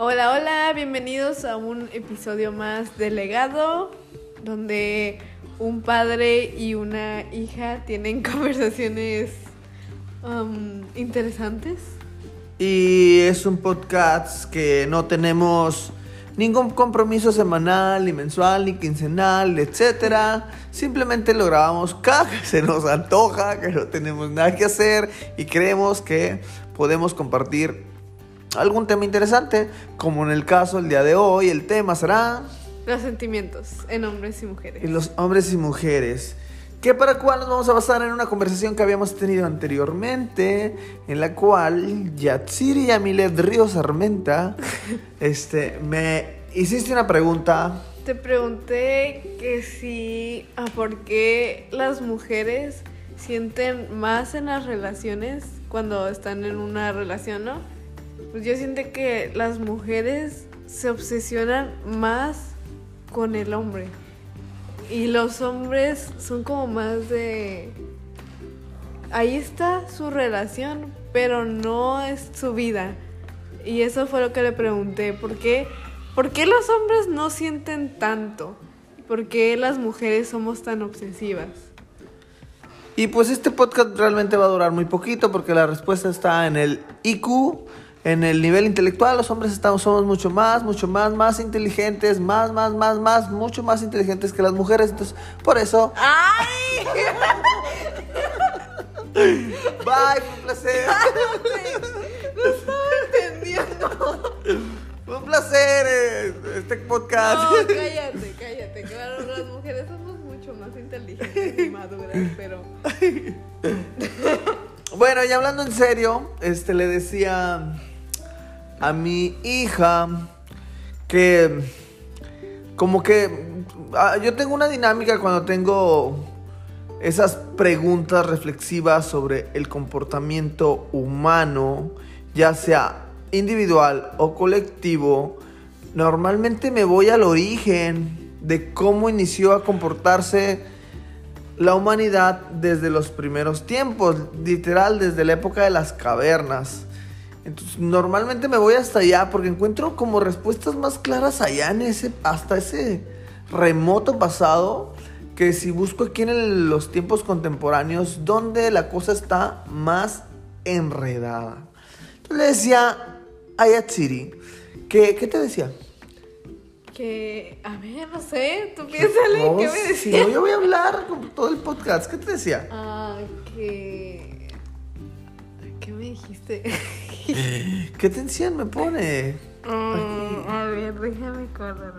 Hola, hola, bienvenidos a un episodio más de Legado, donde un padre y una hija tienen conversaciones um, interesantes. Y es un podcast que no tenemos ningún compromiso semanal, ni mensual, ni quincenal, etcétera. Simplemente lo grabamos cada se nos antoja, que no tenemos nada que hacer y creemos que podemos compartir algún tema interesante, como en el caso el día de hoy, el tema será Los sentimientos en hombres y mujeres. en los hombres y mujeres. Que para cual nos vamos a basar en una conversación que habíamos tenido anteriormente, en la cual Yatsiri Yamilet Ríos Armenta, este, me hiciste una pregunta. Te pregunté que si, ah, ¿por qué las mujeres sienten más en las relaciones cuando están en una relación, no? Pues yo siento que las mujeres se obsesionan más con el hombre. Y los hombres son como más de... Ahí está su relación, pero no es su vida. Y eso fue lo que le pregunté. ¿Por qué, ¿Por qué los hombres no sienten tanto? ¿Por qué las mujeres somos tan obsesivas? Y pues este podcast realmente va a durar muy poquito porque la respuesta está en el IQ, en el nivel intelectual. Los hombres estamos, somos mucho más, mucho más, más inteligentes, más, más, más, más, mucho más inteligentes que las mujeres. Entonces, por eso, ¡Ay! bye, fue un placer. No estaba entendiendo. Fue un placer eh, este podcast. No, cállate, cállate. Claro, las mujeres somos mucho más inteligentes y maduras, pero... Bueno, y hablando en serio, este le decía a mi hija que como que ah, yo tengo una dinámica cuando tengo esas preguntas reflexivas sobre el comportamiento humano, ya sea individual o colectivo, normalmente me voy al origen de cómo inició a comportarse la humanidad desde los primeros tiempos, literal desde la época de las cavernas. Entonces, normalmente me voy hasta allá porque encuentro como respuestas más claras allá en ese hasta ese remoto pasado que si busco aquí en el- los tiempos contemporáneos donde la cosa está más enredada. Entonces le decía a Yatsiri que ¿qué te decía? Que, a ver, no sé, tú piénsale, No, ¿qué me si decías? no, yo voy a hablar con todo el podcast. ¿Qué te decía? Ah, que... ¿Qué me dijiste? ¿Qué tensión me pone? Ah, a ver, déjame acordar.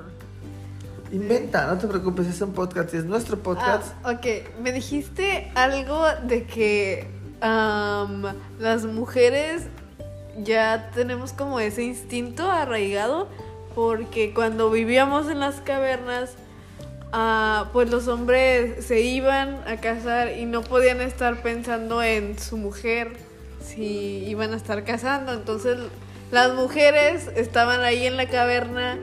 Inventa, no te preocupes, es un podcast es nuestro podcast. Ah, ok, me dijiste algo de que las mujeres ya tenemos como ese instinto arraigado porque cuando vivíamos en las cavernas, ah, pues los hombres se iban a casar y no podían estar pensando en su mujer si iban a estar casando. Entonces las mujeres estaban ahí en la caverna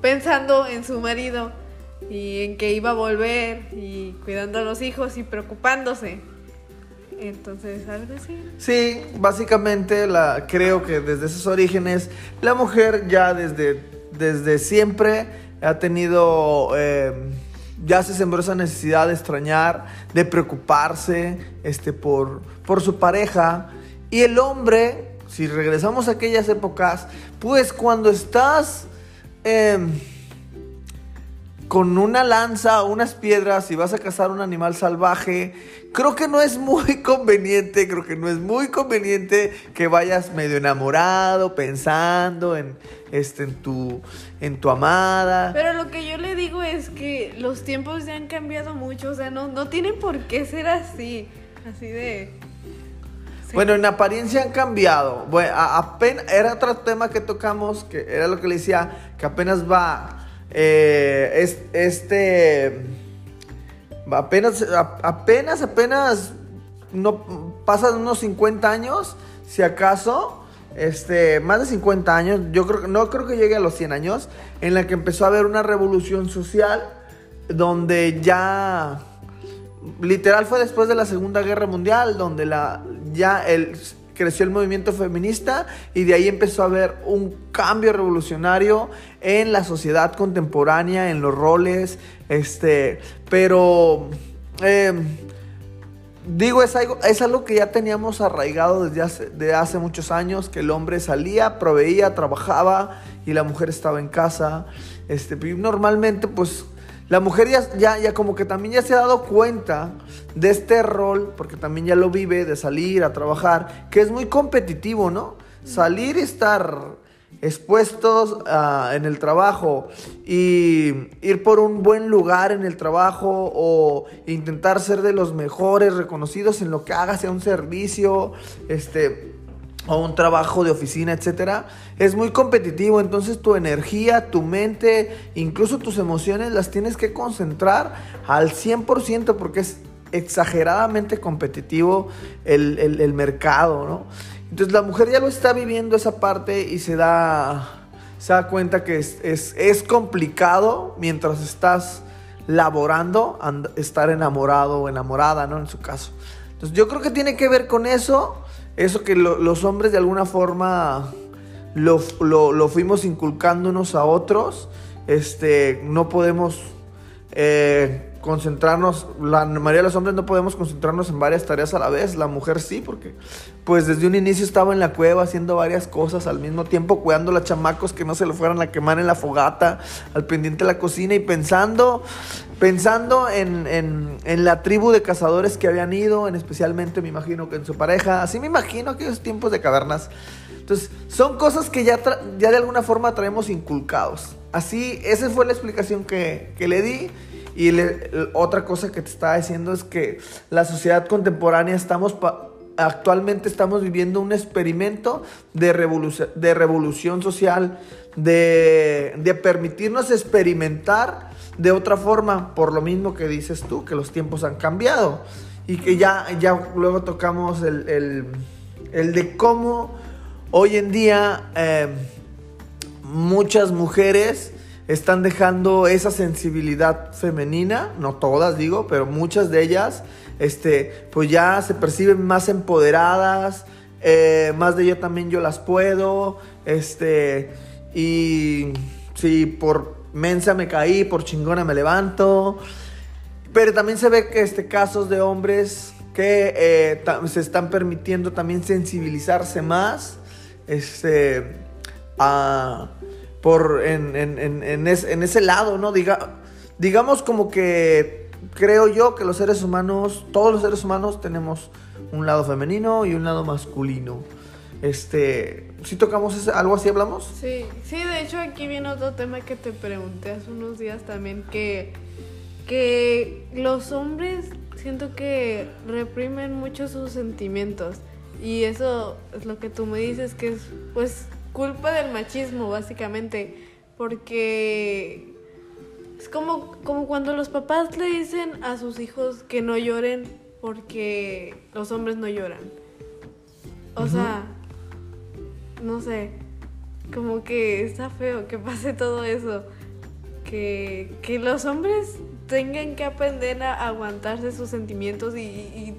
pensando en su marido y en que iba a volver y cuidando a los hijos y preocupándose. Entonces, algo así. Sí, básicamente la, creo que desde esos orígenes la mujer ya desde, desde siempre ha tenido, eh, ya se sembró esa necesidad de extrañar, de preocuparse este, por, por su pareja. Y el hombre, si regresamos a aquellas épocas, pues cuando estás... em, con una lanza o unas piedras y vas a cazar un animal salvaje, creo que no es muy conveniente, creo que no es muy conveniente que vayas medio enamorado, pensando en, este, en, tu, en tu amada. Pero lo que yo le digo es que los tiempos ya han cambiado mucho, o sea, no, no tienen por qué ser así, así de... Bueno, en apariencia han cambiado. Bueno, apenas, era otro tema que tocamos, que era lo que le decía, que apenas va, eh, es- este, apenas, apenas, apenas, no pasan unos 50 años, si acaso, este, más de 50 años, yo creo no creo que llegue a los 100 años, en la que empezó a haber una revolución social, donde ya literal fue después de la Segunda Guerra Mundial, donde la, ya el, creció el movimiento feminista y de ahí empezó a haber un cambio revolucionario en la sociedad contemporánea, en los roles, este, pero em, digo, es algo, es algo que ya teníamos arraigado desde hace, hace muchos años, que el hombre salía, proveía, trabajaba y la mujer estaba en casa, este, normalmente pues la mujer ya, ya, ya, como que también ya se ha dado cuenta de este rol, porque también ya lo vive, de salir a trabajar, que es muy competitivo, ¿no? Salir y estar expuestos ah, en el trabajo y ir por un buen lugar en el trabajo o intentar ser de los mejores, reconocidos en lo que haga, sea un servicio, este o un trabajo de oficina, etcétera, es muy competitivo, entonces tu energía, tu mente, incluso tus emociones las tienes que concentrar al 100% porque es exageradamente competitivo el, mercado, ¿no? Entonces la mujer ya lo está viviendo esa parte y se da, se da cuenta que es, es complicado mientras estás laborando, estar enamorado o enamorada, ¿no? En su caso. Entonces yo creo que tiene que ver con eso eso que los hombres de alguna forma lo, fuimos inculcándonos a otros, este, no podemos eh, concentrarnos, la mayoría de los hombres no podemos concentrarnos en varias tareas a la vez, la mujer sí, porque pues desde un inicio estaba en la cueva haciendo varias cosas al mismo tiempo, cuidando a los chamacos que no se lo fueran a quemar en la fogata, al pendiente de la cocina y pensando, pensando en, en, la tribu de cazadores que habían ido, en especialmente me imagino que en su pareja, así me imagino aquellos tiempos de cavernas. Entonces, son cosas que ya, ya de alguna forma traemos inculcados. Así, esa fue la explicación que, que le di. Y otra cosa que te estaba diciendo es que la sociedad contemporánea estamos actualmente estamos viviendo un experimento de, de revolución social, de, de, permitirnos experimentar de otra forma, por lo mismo que dices tú, que los tiempos han cambiado. Y que ya, ya luego tocamos el, el, el de cómo hoy en día eh, muchas mujeres están dejando esa sensibilidad femenina, no todas digo, pero muchas de ellas, este, pues ya se perciben más empoderadas, eh, más de yo también yo las puedo, este, y si por mensa me caí, por chingona me levanto, pero también se ve que este, casos de hombres que eh, se están permitiendo también sensibilizarse más, este, a por en, en, en, ese lado, ¿no? Diga, digamos como que creo yo que los seres humanos, todos los seres humanos tenemos un lado femenino y un lado masculino. Este, ¿sí tocamos algo así hablamos? Sí, sí, de hecho aquí viene otro tema que te pregunté hace unos días también que que los hombres siento que reprimen mucho sus sentimientos y eso es lo que tú me dices que es pues culpa del machismo, básicamente, porque es como, como cuando los papás le dicen a sus hijos que no lloren porque los hombres no lloran. O sea, no sé, como que está feo que pase todo eso. Que, que los hombres tengan que aprender a aguantarse sus sentimientos y, y,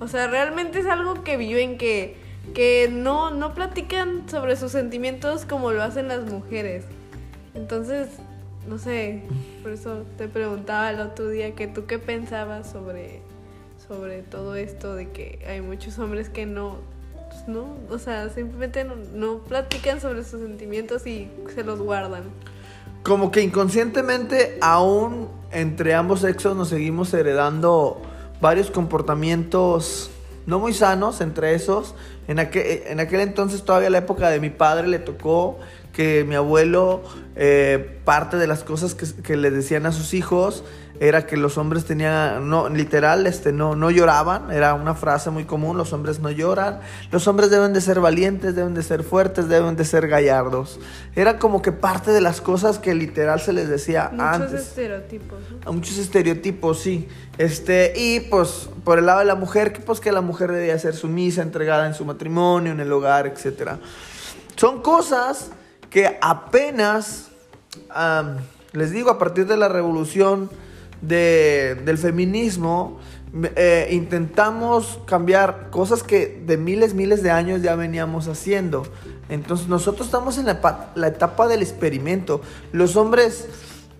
o sea, realmente es algo que viven que que no, no platican sobre sus sentimientos como lo hacen las mujeres. Entonces, no sé, por eso te preguntaba el otro día que tú qué pensabas sobre, sobre todo esto de que hay muchos hombres que no, pues no, o sea, simplemente no, no platican sobre sus sentimientos y se los guardan. Como que inconscientemente aún entre ambos sexos nos seguimos heredando varios comportamientos no muy sanos entre esos. En aquel, en aquel entonces, todavía la época de mi padre, le tocó que mi abuelo, eh, parte de las cosas que, que, le decían a sus hijos era que los hombres tenían, no, literal, este, no, no lloraban, era una frase muy común, los hombres no lloran, los hombres deben de ser valientes, deben de ser fuertes, deben de ser gallardos. Era como que parte de las cosas que literal se les decía antes. Muchos estereotipos. Muchos estereotipos, sí. Este, y pues por el lado de la mujer, que pues que la mujer debía ser sumisa, entregada en su matrimonio, en el hogar, etc. Son cosas que apenas, les digo, a partir de la revolución, del feminismo, eh, intentamos cambiar cosas que de miles, miles de años ya veníamos haciendo. Entonces nosotros estamos en la, la etapa del experimento. Los hombres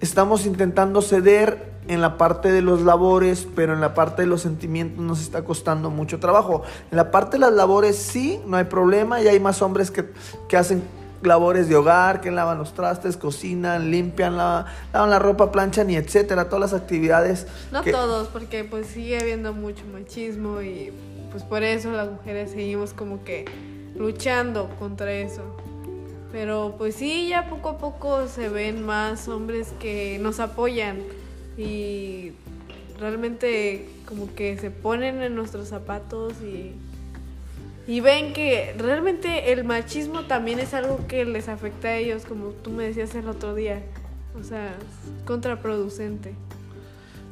estamos intentando ceder en la parte de los labores, pero en la parte de los sentimientos nos está costando mucho trabajo. En la parte de las labores sí, no hay problema, y hay más hombres que, que hacen labores de hogar, que lavan los trastes, cocinan, limpian, la, lavan la ropa, planchan y etcétera, todas las actividades. No todos, porque pues sigue habiendo mucho machismo y pues por eso las mujeres seguimos como que luchando contra eso. Pero pues sí, ya poco a poco se ven más hombres que nos apoyan y realmente como que se ponen en nuestros zapatos y y ven que realmente el machismo también es algo que les afecta a ellos, como tú me decías el otro día. O sea, es contraproducente.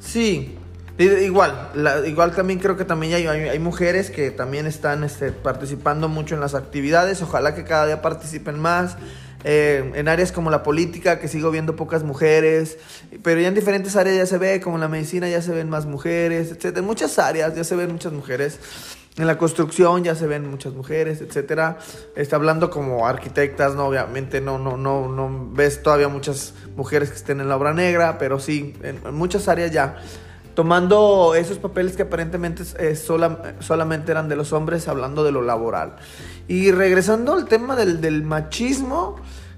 Sí, igual, igual también creo que también hay, hay, mujeres que también están este, participando mucho en las actividades. Ojalá que cada día participen más. Eh, en áreas como la política, que sigo viendo pocas mujeres, pero ya en diferentes áreas ya se ve, como en la medicina ya se ven más mujeres, etc. En muchas áreas ya se ven muchas mujeres. En la construcción ya se ven muchas mujeres, etcétera. Está hablando como arquitectas, no obviamente no no no no ves todavía muchas mujeres que estén en la obra negra, pero sí en, muchas áreas ya tomando esos papeles que aparentemente eh, solamente eran de los hombres, hablando de lo laboral. Y regresando al tema del, del machismo,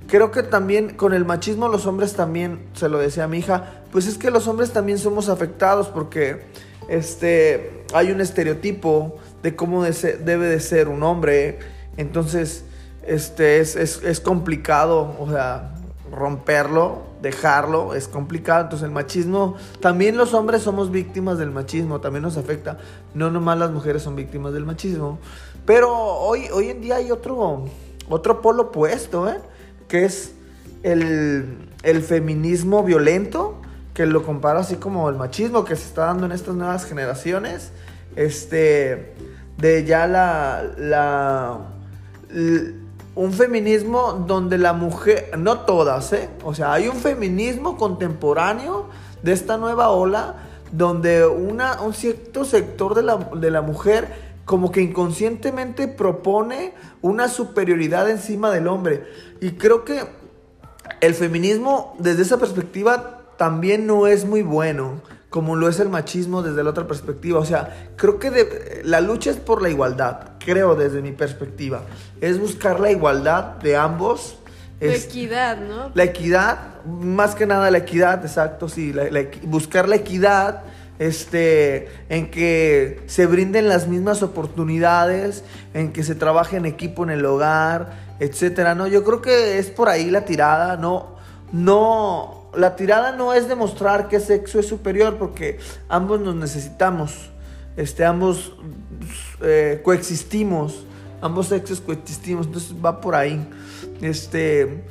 creo que también con el machismo los hombres también, se lo decía mi hija, pues es que los hombres también somos afectados porque este, hay un estereotipo de cómo debe de ser un hombre. Entonces, este, es, es, complicado, o sea, romperlo, dejarlo, es complicado. Entonces el machismo, también los hombres somos víctimas del machismo, también nos afecta. No nomás las mujeres son víctimas del machismo. Pero hoy, hoy en día hay otro, otro polo opuesto, ¿eh? que es el, el feminismo violento, que lo compara así como el machismo que se está dando en estas nuevas generaciones. Este, de ya la, la, un feminismo donde la mujer, no todas, ¿eh? O sea, hay un feminismo contemporáneo de esta nueva ola donde una, un cierto sector de la, de la mujer como que inconscientemente propone una superioridad encima del hombre. Y creo que el feminismo desde esa perspectiva también no es muy bueno como lo es el machismo desde la otra perspectiva. O sea, creo que la lucha es por la igualdad, creo desde mi perspectiva. Es buscar la igualdad de ambos. La equidad, ¿no? La equidad, más que nada la equidad, exacto, sí, buscar la equidad este, en que se brinden las mismas oportunidades, en que se trabaje en equipo en el hogar, etcétera, ¿no? Yo creo que es por ahí la tirada, no, no, la tirada no es demostrar que sexo es superior, porque ambos nos necesitamos, este, ambos eh, coexistimos, ambos sexos coexistimos, entonces va por ahí. Este,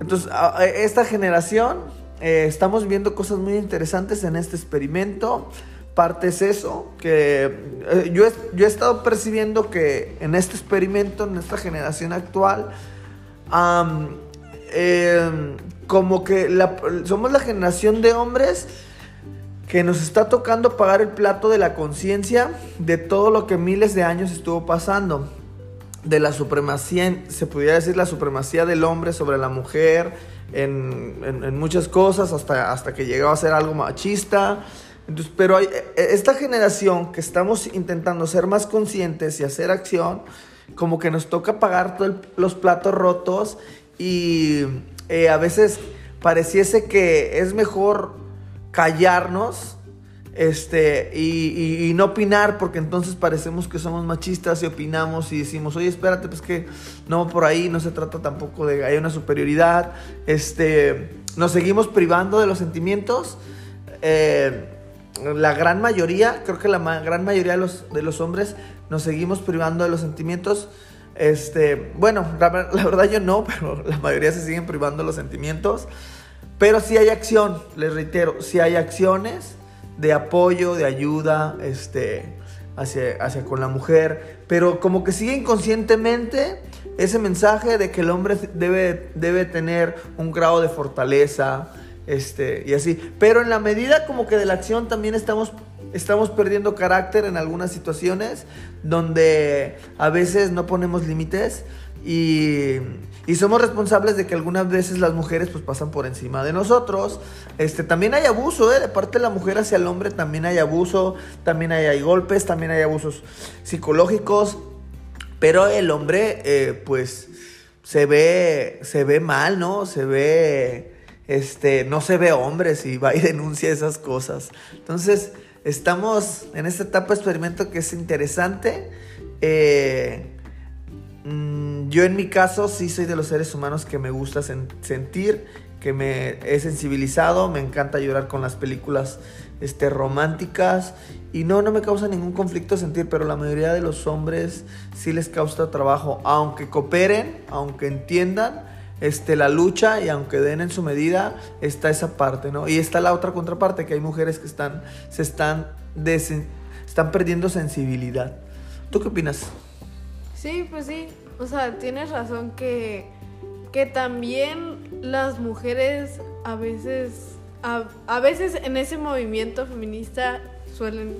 entonces, esta generación, eh, estamos viendo cosas muy interesantes en este experimento. Parte es eso, que eh, yo, he, yo he estado percibiendo que en este experimento, en esta generación actual, como que somos la generación de hombres que nos está tocando pagar el plato de la conciencia de todo lo que miles de años estuvo pasando. De la supremacía, se pudiera decir la supremacía del hombre sobre la mujer en, muchas cosas, hasta, hasta que llegaba a ser algo machista. Entonces, pero hay, e, esta generación que estamos intentando ser más conscientes y hacer acción, como que nos toca pagar todos los platos rotos y eh, a veces pareciese que es mejor callarnos este, y, no opinar, porque entonces parecemos que somos machistas y opinamos y decimos, oye, espérate, pues que no, por ahí no se trata tampoco de hay una superioridad, este, nos seguimos privando de los sentimientos. Eh, la gran mayoría, creo que la gran mayoría de los, de los hombres nos seguimos privando de los sentimientos este, bueno, la, verdad yo no, pero la mayoría se siguen privando los sentimientos. Pero sí hay acción, les reitero, sí hay acciones de apoyo, de ayuda, este, hacia, hacia con la mujer. Pero como que sigue inconscientemente ese mensaje de que el hombre debe, debe tener un grado de fortaleza, este, y así. Pero en la medida como que de la acción también estamos estamos perdiendo carácter en algunas situaciones donde a veces no ponemos límites y, y somos responsables de que algunas veces las mujeres pues pasan por encima de nosotros. Este, también hay abuso, ¿eh? de parte de la mujer hacia el hombre también hay abuso, también hay, hay golpes, también hay abusos psicológicos, pero el hombre eh, pues se ve, se ve mal, ¿no? Se ve, este, no se ve hombre si va y denuncia esas cosas. Entonces, estamos en esta etapa de experimento que es interesante. Eh, mm, yo en mi caso sí soy de los seres humanos que me gusta sentir, que me he sensibilizado, me encanta llorar con las películas este, románticas y no, no me causa ningún conflicto sentir, pero la mayoría de los hombres sí les causa trabajo, aunque cooperen, aunque entiendan este, la lucha y aunque den en su medida, está esa parte, ¿no? Y está la otra contraparte, que hay mujeres que están, se están, están perdiendo sensibilidad. ¿Tú qué opinas? Sí, pues sí, o sea, tienes razón que, que también las mujeres a veces, a, a veces en ese movimiento feminista suelen,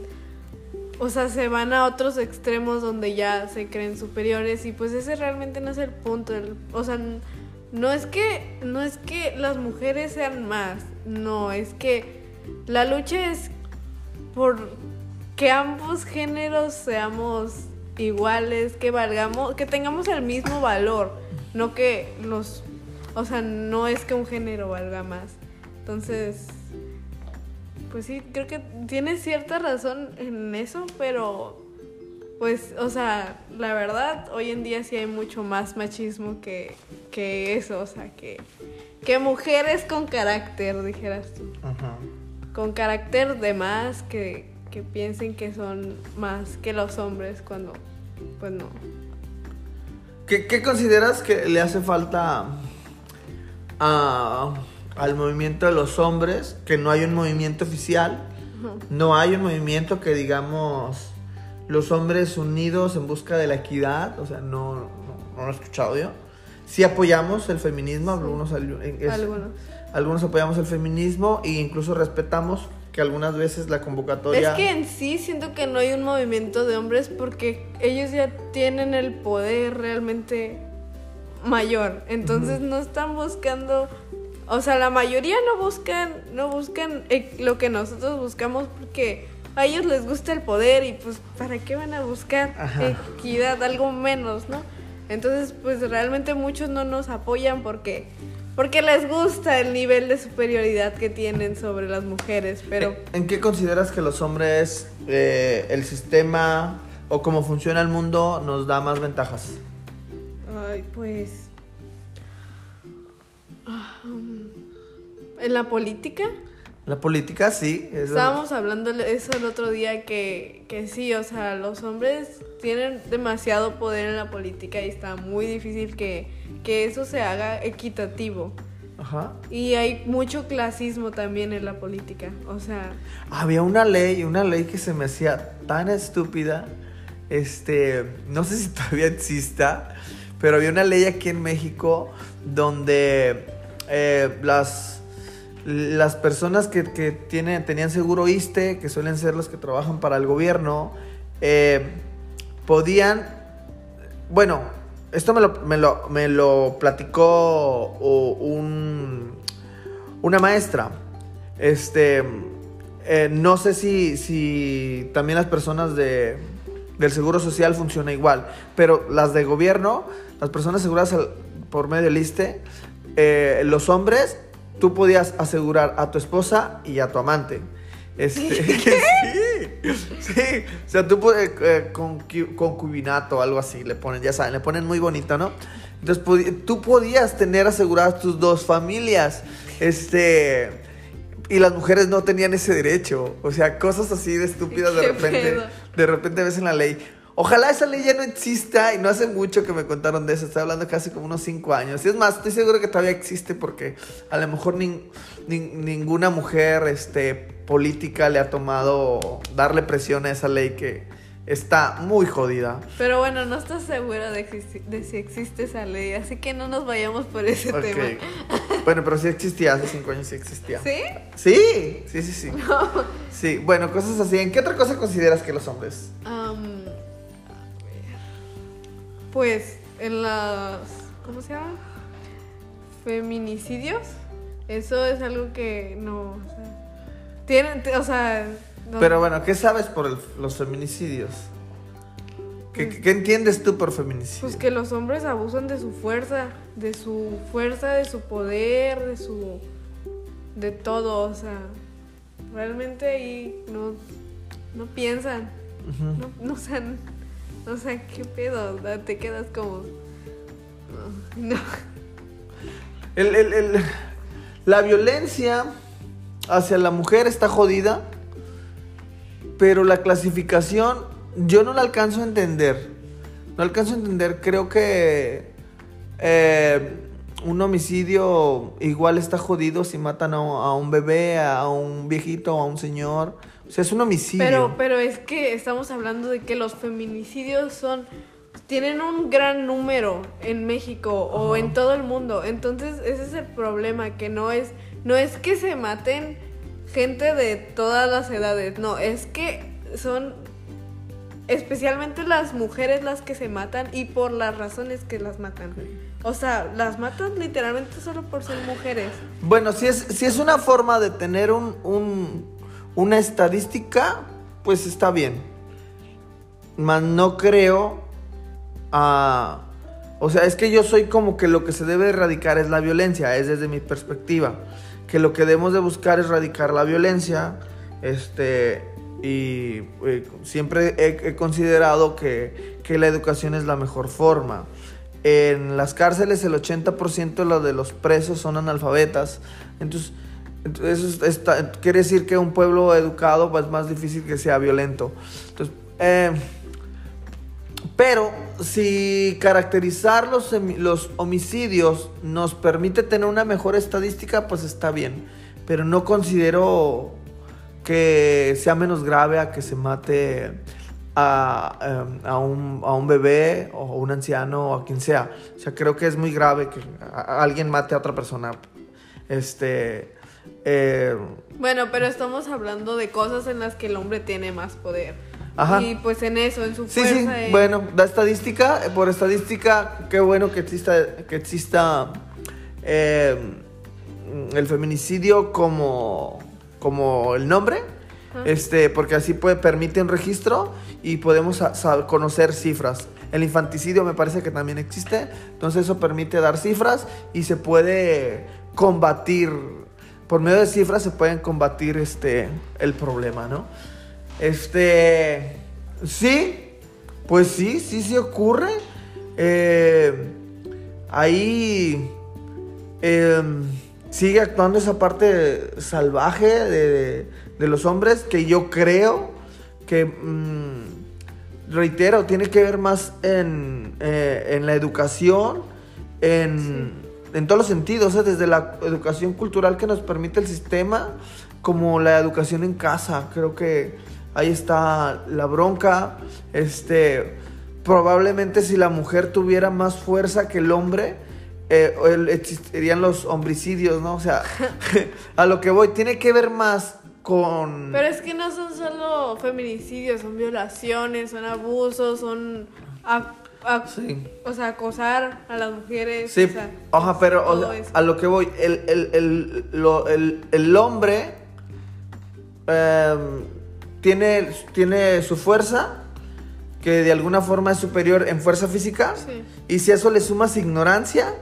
o sea, se van a otros extremos donde ya se creen superiores y pues ese realmente no es el punto, o sea, no es que no es que las mujeres sean más, no, es que la lucha es por que ambos géneros seamos iguales, que valgamos, que tengamos el mismo valor, no que los, o sea, no es que un género valga más. Entonces, pues sí, creo que tiene cierta razón en eso, pero pues, o sea, la verdad, hoy en día sí hay mucho más machismo que, que eso, o sea, que, que mujeres con carácter, dijeras tú. Con carácter de más, que, que piensen que son más que los hombres cuando, pues no. ¿Qué, qué consideras que le hace falta a al movimiento de los hombres, que no hay un movimiento oficial, no hay un movimiento que digamos los hombres unidos en busca de la equidad, o sea, no, no, lo he escuchado yo. Sí apoyamos el feminismo, algunos, algunos. algunos apoyamos el feminismo e incluso respetamos que algunas veces la convocatoria... Es que en sí siento que no hay un movimiento de hombres porque ellos ya tienen el poder realmente mayor, entonces no están buscando o sea, la mayoría no buscan, no buscan eh, lo que nosotros buscamos porque a ellos les gusta el poder y pues ¿para qué van a buscar equidad, algo menos, no? Entonces, pues realmente muchos no nos apoyan porque porque les gusta el nivel de superioridad que tienen sobre las mujeres, pero... ¿En qué consideras que los hombres, eh, el sistema o cómo funciona el mundo nos da más ventajas? Ay, pues ¿En la política? La política, sí. Estábamos hablando de eso el otro día, que, que sí, o sea, los hombres tienen demasiado poder en la política y está muy difícil que, que eso se haga equitativo. Ajá. Y hay mucho clasismo también en la política, o sea... Había una ley, una ley que se me hacía tan estúpida, este, no sé si todavía exista, pero había una ley aquí en México donde eh, las las personas que, tienen, tenían seguro ISTE, que suelen ser los que trabajan para el gobierno, eh, podían, bueno, esto me lo, me lo, me lo platicó un, una maestra. Este, eh, no sé si, si también las personas de, del seguro social funciona igual, pero las de gobierno, las personas aseguradas por medio del ISTE, eh, los hombres tú podías asegurar a tu esposa y a tu amante. Este, sí, sí, o sea, tú puedes, eh, con, concubinato o algo así, le ponen, ya saben, le ponen muy bonito, ¿no? Entonces tú podías tener aseguradas tus dos familias, este, y las mujeres no tenían ese derecho, o sea, cosas así de estúpidas de repente, de repente ves en la ley. Ojalá esa ley ya no exista y no hace mucho que me contaron de eso. Estoy hablando casi como unos 5 años. Y es más, estoy seguro que todavía existe porque a lo mejor ninguna mujer este, política le ha tomado darle presión a esa ley que, está muy jodida. Pero bueno, no estás segura de, de si existe esa ley, así que no nos vayamos por ese tema. Bueno, pero sí existía, hace cinco años sí existía. ¿Sí? Sí, sí, sí, sí. Sí, bueno, cosas así. ¿En qué otra cosa consideras que los hombres? Pues en las. ¿Cómo se llama? Feminicidios. Eso es algo que no. O sea, tienen, o sea. no- Pero bueno, ¿qué sabes por el- los feminicidios? ¿Qué, qué- entiendes tú por feminicidio? Pues que los hombres abusan de su fuerza, de su fuerza, de su poder, de su. de todo, o sea. Realmente ahí no. no piensan. No, no, o sea, n- o sea, qué pedo, te quedas como. No. El- el- el- la violencia hacia la mujer está jodida, pero la clasificación yo no la alcanzo a entender. No alcanzo a entender, creo que eh, un homicidio igual está jodido si matan a un bebé, a un viejito, a un señor. O sea, es un homicidio. Pero, pero es que estamos hablando de que los feminicidios son. tienen un gran número en México o en todo el mundo. Entonces, ese es el problema, que no es. No es que se maten gente de todas las edades. No, es que son especialmente las mujeres las que se matan y por las razones que las matan. O sea, las matan literalmente solo por ser mujeres. Bueno, si es, si es una forma de tener un, un- una estadística, pues está bien. Mas no creo a... O sea, es que yo soy como que lo que se debe erradicar es la violencia, es desde mi perspectiva. Que lo que debemos de buscar es erradicar la violencia. Este, y eh, siempre he, he considerado que, que la educación es la mejor forma. En las cárceles el 80% de los presos son analfabetas. Entonces eso quiere decir que un pueblo educado pues, es más difícil que sea violento. Entonces, eh, pero si caracterizar los, los homicidios nos permite tener una mejor estadística, pues está bien. Pero no considero que sea menos grave a que se mate a, eh, a un, a un bebé o un anciano o a quien sea. O sea, creo que es muy grave que alguien mate a otra persona. Este. Eh, Bueno, pero estamos hablando de cosas en las que el hombre tiene más poder. Ajá. Y pues en eso, en su Sí, fuerza. sí, en- bueno, da estadística, eh, por estadística, qué bueno que exista, que exista eh, el feminicidio como, como el nombre, Ajá. este, porque así puede, permite un registro y podemos conocer cifras. El infanticidio me parece que también existe, entonces eso permite dar cifras y se puede combatir, por medio de cifras se pueden combatir este, el problema, ¿no? Este. Sí, pues sí, sí, sí ocurre. Eh, ahí em, sigue actuando esa parte salvaje de, de los hombres que yo creo que, mm, reitero, tiene que ver más en, eh, en la educación, en, en todos los sentidos, ¿eh? desde la educación cultural que nos permite el sistema, como la educación en casa. Creo que ahí está la bronca. Este, probablemente si la mujer tuviera más fuerza que el hombre, eh, el- existirían los homicidios, ¿no? O sea, a lo que voy, tiene que ver más con... Pero es que no son solo feminicidios, son violaciones, son abusos, son. Sí. O sea, acosar a las mujeres. Sí, o sea, ajá, pero o sea, a lo que voy, el, el, el, lo- el- el hombre em, tiene, tiene su fuerza, que de alguna forma es superior en fuerza física, Sí. y si a eso le sumas ignorancia,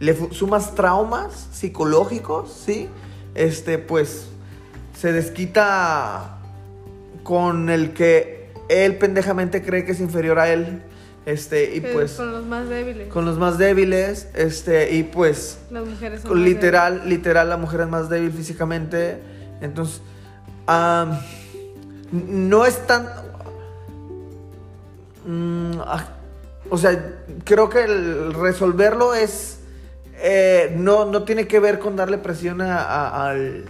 le sumas traumas psicológicos, ¿sí? Este, pues, se desquita con el que él pendejamente cree que es inferior a él, este, y pues Con los más débiles. con los más débiles, este, y pues Las mujeres son más literal, literal, la mujer es más débil físicamente, entonces, am, no es tan, mm, ah, o sea, creo que el resolverlo es, eh, no, no tiene que ver con darle presión a- a- al,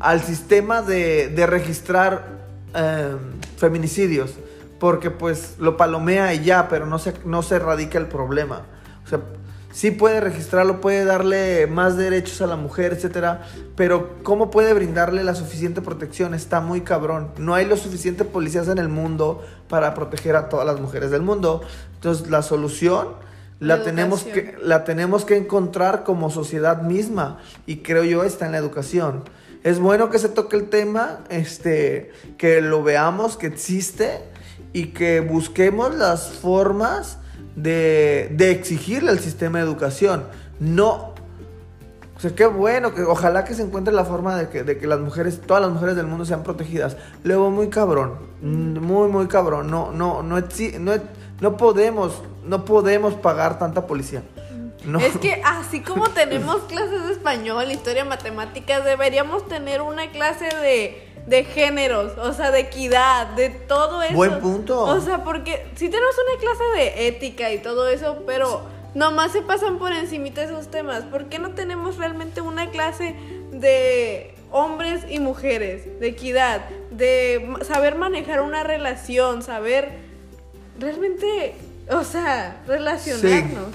al sistema de, de registrar em, feminicidios, porque pues lo palomea y ya, pero no se, no se erradica el problema. O sea, sí puede registrarlo, puede darle más derechos a la mujer, etcétera, pero ¿cómo puede brindarle la suficiente protección? Está muy cabrón. No hay los suficientes policías en el mundo para proteger a todas las mujeres del mundo. Entonces, la solución la, La tenemos que la tenemos que encontrar como sociedad misma y creo yo está en la educación. Es bueno que se toque el tema, este, que lo veamos, que existe y que busquemos las formas de, de exigirle al sistema de educación. No, o sea, qué bueno, que ojalá que se encuentre la forma de que, de que las mujeres, todas las mujeres del mundo sean protegidas. Luego, muy cabrón, mm, muy, muy cabrón. No, no, no, no, no podemos, no podemos pagar tanta policía. No. Es que así como tenemos clases de español, historia, matemáticas, deberíamos tener una clase de, de géneros, o sea, de equidad, de todo eso. Buen punto. O sea, porque sí tenemos una clase de ética y todo eso, pero nomás se pasan por encimita esos temas. ¿Por qué no tenemos realmente una clase de hombres y mujeres, de equidad, de saber manejar una relación, saber realmente, o sea, relacionarnos?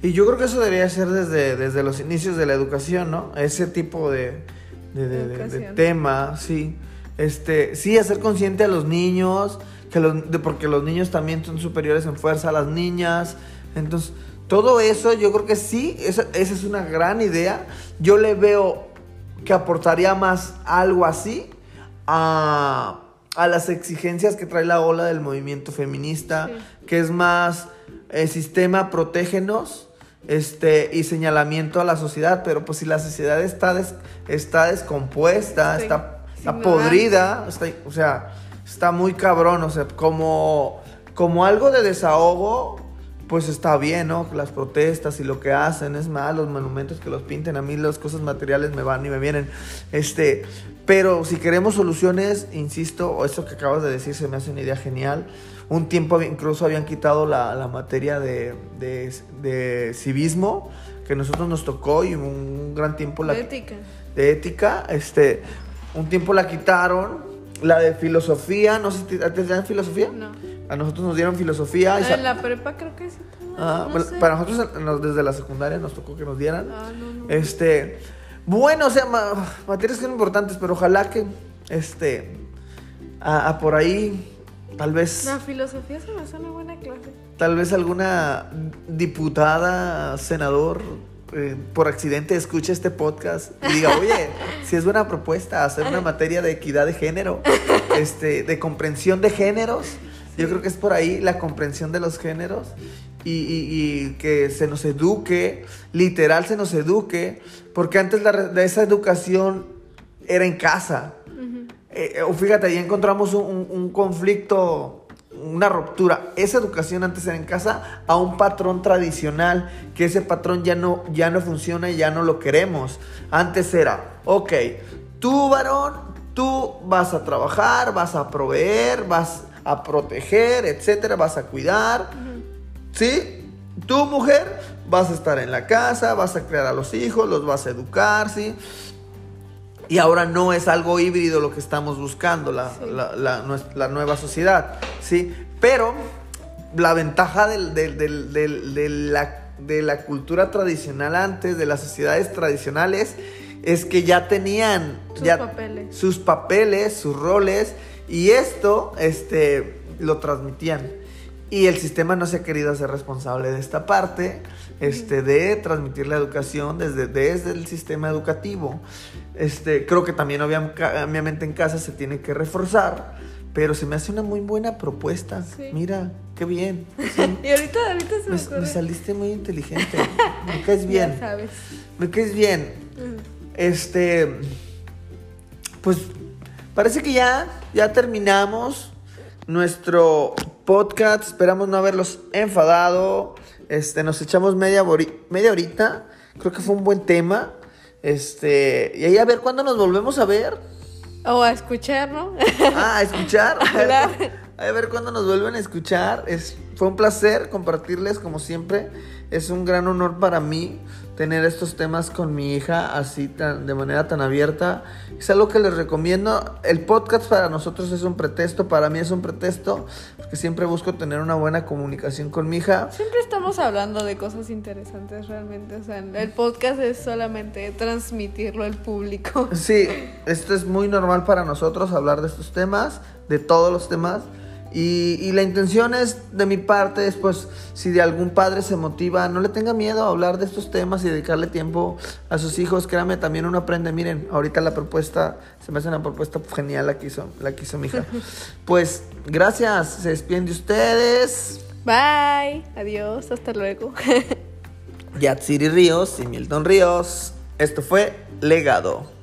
Y yo creo que eso debería ser desde, desde los inicios de la educación, ¿no? Ese tipo de, de, de- de- de tema, sí. Este, sí, hacer consciente a los niños, que los, de, porque los niños también son superiores en fuerza a las niñas. Entonces, todo eso yo creo que sí, esa, esa es una gran idea. Yo le veo que aportaría más algo así a, a las exigencias que trae la ola del movimiento feminista, Sí. que es más eh, sistema protégenos este, y señalamiento a la sociedad, pero pues si la sociedad está, des- está descompuesta, está, podrida, está- o sea, está muy cabrón, o sea, como, como algo de desahogo, pues está bien, ¿no? Las protestas y lo que hacen, es más, los monumentos que los pinten, a mí las cosas materiales me van y me vienen, este, pero si queremos soluciones, insisto, o eso que acabas de decir se me hace una idea genial. Un tiempo incluso habían quitado la, la materia de, de, de civismo, que a nosotros nos tocó y un gran tiempo la, De ética. de ética, este, un tiempo la quitaron, la de filosofía, no sé si te, ¿te dan filosofía, No. A nosotros nos dieron filosofía, y En la prepa creo que sí. Ah, no bueno, sé. para nosotros desde la secundaria nos tocó que nos dieran, Ah, no, no. este, bueno, o sea, ma- materias que son importantes, pero ojalá que, este, a, a por ahí, tal vez, La filosofía se me hace una buena clase. tal vez alguna diputada, senador, eh, por accidente escuche este podcast y diga, oye, si es buena propuesta hacer una materia de equidad de género, este, de comprensión de géneros. Yo creo que es por ahí la comprensión de los géneros y, y- y que se nos eduque, literal se nos eduque, porque antes la de esa educación era en casa. Eh, o fíjate, ahí encontramos un, un- un conflicto, una ruptura. Esa educación antes era en casa a un patrón tradicional, que ese patrón ya no, ya no funciona y ya no lo queremos. Antes era, ok, tú varón, tú vas a trabajar, vas a proveer, vas a proteger, etcétera, vas a cuidar. ¿Sí? Tu mujer vas a estar en la casa, vas a criar a los hijos, los vas a educar, ¿sí? Y ahora no es algo híbrido lo que estamos buscando, la, Sí. la- la- nues- la nueva sociedad, ¿sí? Pero la ventaja del- del- del- del- de, la, de la cultura tradicional antes, de las sociedades tradicionales, es que ya tenían Sus ya papeles. sus papeles, sus roles, y esto este, lo transmitían. Y el sistema no se ha querido hacer responsable de esta parte, este, de transmitir la educación desde, desde el sistema educativo. Este, creo que también obvia- obviamente en casa se tiene que reforzar, pero se me hace una muy buena propuesta. Sí. Mira, qué bien. Sí. Y ahorita, ahorita se me, Me, saliste muy inteligente. Me caes bien. Ya sabes. Me caes bien. Este, pues parece que ya, ya terminamos nuestro podcast. Esperamos no haberlos enfadado. Este, nos echamos media, media horita. Creo que fue un buen tema. Este, y ahí a ver cuándo nos volvemos a ver. O a escuchar, ¿no? Ah, a escuchar. Hablar. A ver cuándo nos vuelven a escuchar. Es, fue un placer compartirles como siempre. Es un gran honor para mí tener estos temas con mi hija así tan, de manera tan abierta. Es algo que les recomiendo. El podcast para nosotros es un pretexto, para mí es un pretexto, porque siempre busco tener una buena comunicación con mi hija. Siempre estamos hablando de cosas interesantes realmente. O sea, el podcast es solamente transmitirlo al público. Sí, esto es muy normal para nosotros hablar de estos temas, de todos los temas. Y, y, la intención es, de mi parte, es pues, si de algún padre se motiva, no le tenga miedo a hablar de estos temas y dedicarle tiempo a sus hijos. Créame, también uno aprende. Miren, ahorita la propuesta, se me hace una propuesta genial la que hizo, la que hizo mi hija. Pues, gracias, se despiden de ustedes. Bye, adiós, hasta luego. Yatsiri Ríos y Milton Ríos. Esto fue Legado.